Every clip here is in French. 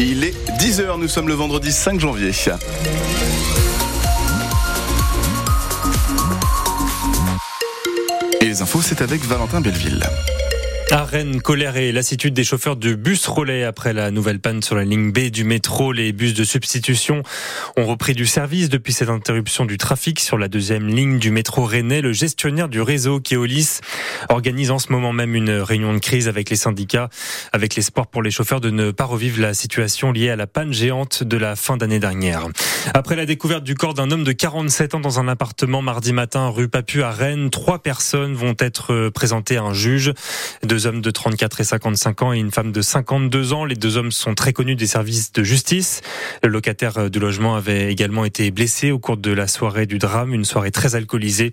Il est 10h, nous sommes le vendredi 5 janvier. Et les infos, c'est avec Valentin Belleville. À Rennes, colère et lassitude des chauffeurs de bus relais après la nouvelle panne sur la ligne B du métro. Les bus de substitution ont repris du service depuis cette interruption du trafic sur la deuxième ligne du métro rennais. Le gestionnaire du réseau, Keolis, organise en ce moment même une réunion de crise avec les syndicats, avec l'espoir pour les chauffeurs de ne pas revivre la situation liée à la panne géante de la fin d'année dernière. Après la découverte du corps d'un homme de 47 ans dans un appartement mardi matin rue Papu à Rennes, trois personnes vont être présentées à un juge deux hommes de 34 et 55 ans et une femme de 52 ans. Les deux hommes sont très connus des services de justice. Le locataire du logement avait également été blessé au cours de la soirée du drame, une soirée très alcoolisée.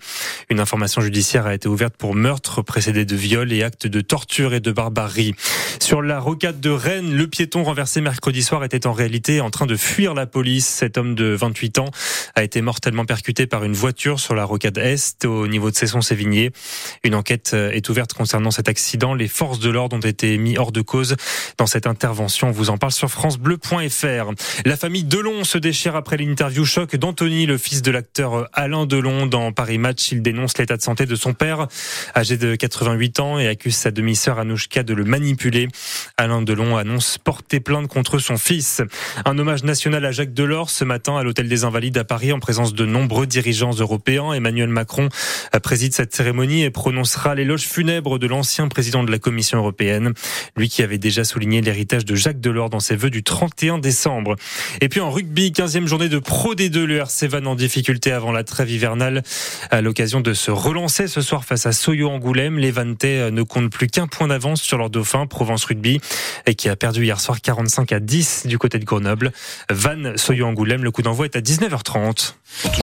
Une information judiciaire a été ouverte pour meurtre précédé de viol et actes de torture et de barbarie. Sur la rocade de Rennes, le piéton renversé mercredi soir était en réalité en train de fuir la police. Cet homme de 28 ans a été mortellement percuté par une voiture sur la rocade Est au niveau de Cesson-Sévigné. Une enquête est ouverte concernant cet accident les forces de l'ordre ont été mis hors de cause dans cette intervention. On vous en parle sur francebleu.fr. La famille Delon se déchire après l'interview choc d'Anthony, le fils de l'acteur Alain Delon dans Paris Match. Il dénonce l'état de santé de son père, âgé de 88 ans, et accuse sa demi-sœur Anouchka de le manipuler. Alain Delon annonce porter plainte contre son fils. Un hommage national à Jacques Delors ce matin à l'hôtel des Invalides à Paris en présence de nombreux dirigeants européens. Emmanuel Macron préside cette cérémonie et prononcera l'éloge funèbre de l'ancien président de la Commission européenne. Lui qui avait déjà souligné l'héritage de Jacques Delors dans ses vœux du 31 décembre. Et puis en rugby, 15e journée de Pro D2, le RC Van en difficulté avant la trêve hivernale. À l'occasion de se relancer ce soir face à Soyo Angoulême, les Vantais ne comptent plus qu'un point d'avance sur leur dauphin, Provence Rugby, et qui a perdu hier soir 45 à 10 du côté de Grenoble. Van Soyo Angoulême, le coup d'envoi est à 19h30.